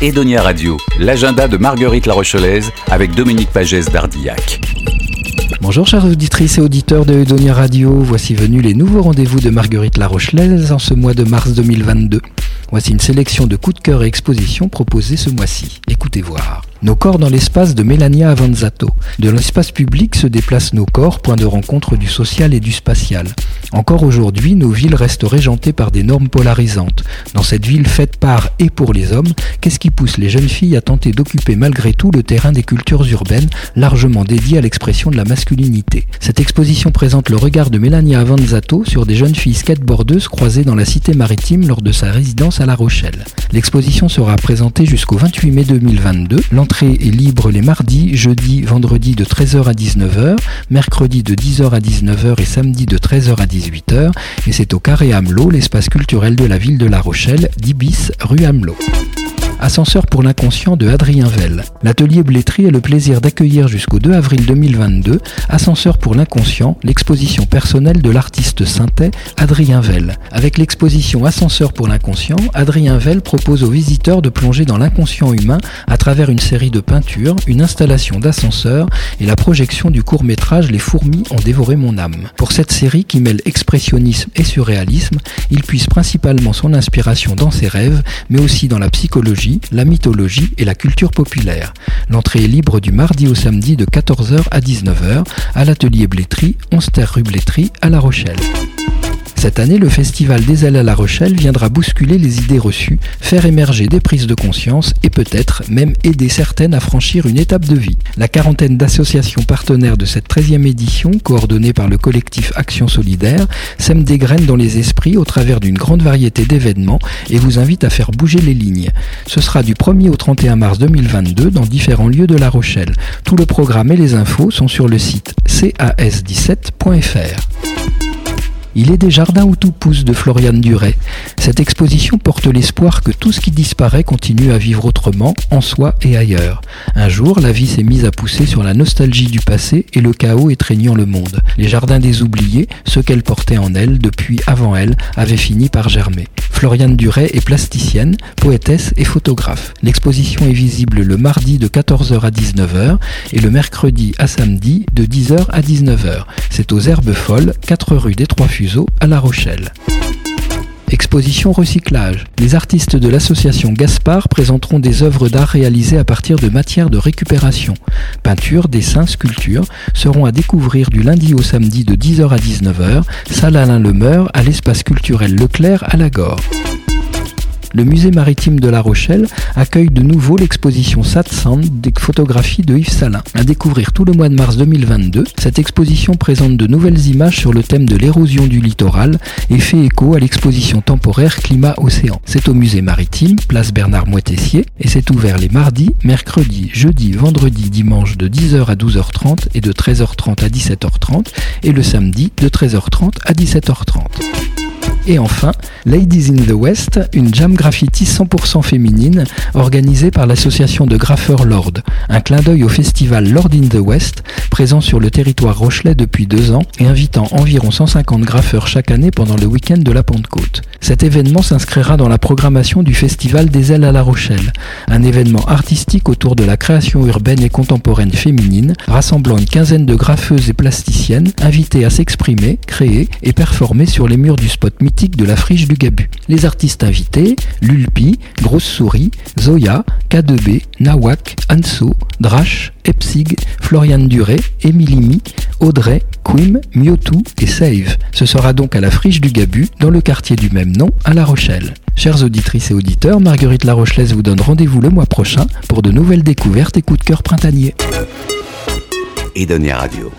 Edonia Radio, l'agenda de Marguerite La Rochelaise avec Dominique Pagès d'Ardillac. Bonjour chères auditrices et auditeurs de Edonia Radio, voici venus les nouveaux rendez-vous de Marguerite La Rochelaise en ce mois de mars 2022. Voici une sélection de coups de cœur et expositions proposées ce mois-ci. Écoutez voir. Nos corps dans l'espace de Melania Avanzato. De l'espace public se déplacent nos corps, point de rencontre du social et du spatial. Encore aujourd'hui, nos villes restent régentées par des normes polarisantes. Dans cette ville faite par et pour les hommes, qu'est-ce qui pousse les jeunes filles à tenter d'occuper malgré tout le terrain des cultures urbaines, largement dédiées à l'expression de la masculinité? Cette exposition présente le regard de Melania Avanzato sur des jeunes filles skateboardeuses croisées dans la cité maritime lors de sa résidence à La Rochelle. L'exposition sera présentée jusqu'au 28 mai 2022 l'entrée est libre les mardis, jeudis, vendredis de 13h à 19h, mercredi de 10h à 19h et samedi de 13h à 18h. Et c'est au Carré Hamelot, l'espace culturel de la ville de La Rochelle, 10 bis, rue Hamelot. Ascenseur pour l'inconscient de Adrien Vell. L'atelier Blétry a le plaisir d'accueillir jusqu'au 2 avril 2022 Ascenseur pour l'inconscient, l'exposition personnelle de l'artiste synthé Adrien Vell. Avec l'exposition Ascenseur pour l'inconscient, Adrien Vell propose aux visiteurs de plonger dans l'inconscient humain à travers une série de peintures, une installation d'ascenseur et la projection du court-métrage Les fourmis ont dévoré mon âme. Pour cette série qui mêle expressionnisme et surréalisme, il puise principalement son inspiration dans ses rêves, mais aussi dans la psychologie la mythologie et la culture populaire. L'entrée est libre du mardi au samedi de 14h à 19h à l'atelier Blétry, 11 rue Blétry à La Rochelle. Cette année, le Festival des Ailes à La Rochelle viendra bousculer les idées reçues, faire émerger des prises de conscience et peut-être même aider certaines à franchir une étape de vie. La quarantaine d'associations partenaires de cette 13e édition, coordonnée par le collectif Action Solidaire, sème des graines dans les esprits au travers d'une grande variété d'événements et vous invite à faire bouger les lignes. Ce sera du 1er au 31 mars 2022 dans différents lieux de La Rochelle. Tout le programme et les infos sont sur le site cas17.fr. Il est des jardins où tout pousse de Floriane Duret. Cette exposition porte l'espoir que tout ce qui disparaît continue à vivre autrement, en soi et ailleurs. Un jour, la vie s'est mise à pousser sur la nostalgie du passé et le chaos étreignant le monde. Les jardins des oubliés, ceux qu'elle portait en elle depuis avant elle, avaient fini par germer. Floriane Duret est plasticienne, poétesse et photographe. L'exposition est visible le mardi de 14h à 19h et le mercredi à samedi de 10h à 19h. C'est aux Herbes Folles, 4 rue des Trois Fuseaux à La Rochelle. Exposition recyclage. Les artistes de l'association Gaspard présenteront des œuvres d'art réalisées à partir de matières de récupération. Peinture, dessin, sculpture seront à découvrir du lundi au samedi de 10h à 19h, salle Alain Lemeur à l'espace culturel Leclerc à la Gore le musée maritime de La Rochelle accueille de nouveau l'exposition Satsand des photographies de Yves Salin. À découvrir tout le mois de mars 2022, cette exposition présente de nouvelles images sur le thème de l'érosion du littoral et fait écho à l'exposition temporaire Climat-Océan. C'est au musée maritime, place Bernard Moitessier, et c'est ouvert les mardis, mercredis, jeudi, vendredi, dimanche de 10h à 12h30 et de 13h30 à 17h30 et le samedi de 13h30 à 17h30. Et enfin, Ladies in the West, une jam graffiti 100% féminine organisée par l'association de graffeurs Lord. Un clin d'œil au festival Lord in the West, présent sur le territoire rochelais depuis deux ans et invitant environ 150 graffeurs chaque année pendant le week-end de la Pentecôte. Cet événement s'inscrira dans la programmation du Festival des Ailes à La Rochelle, un événement artistique autour de la création urbaine et contemporaine féminine, rassemblant une quinzaine de graffeuses et plasticiennes invitées à s'exprimer, créer et performer sur les murs du spot mythique de la friche du Gabu. Les artistes invités, Lulpi, Grosse Souris, Zoya, K2B, Nawak, Anso, Drash, Epsig, Florian Duré, Emilimi, Audrey, Quim, Miotou et Save. Ce sera donc à la friche du Gabu, dans le quartier du même nom, à La Rochelle. Chères auditrices et auditeurs, Marguerite La Rochelaise vous donne rendez-vous le mois prochain pour de nouvelles découvertes et coups de cœur printaniers. Radio.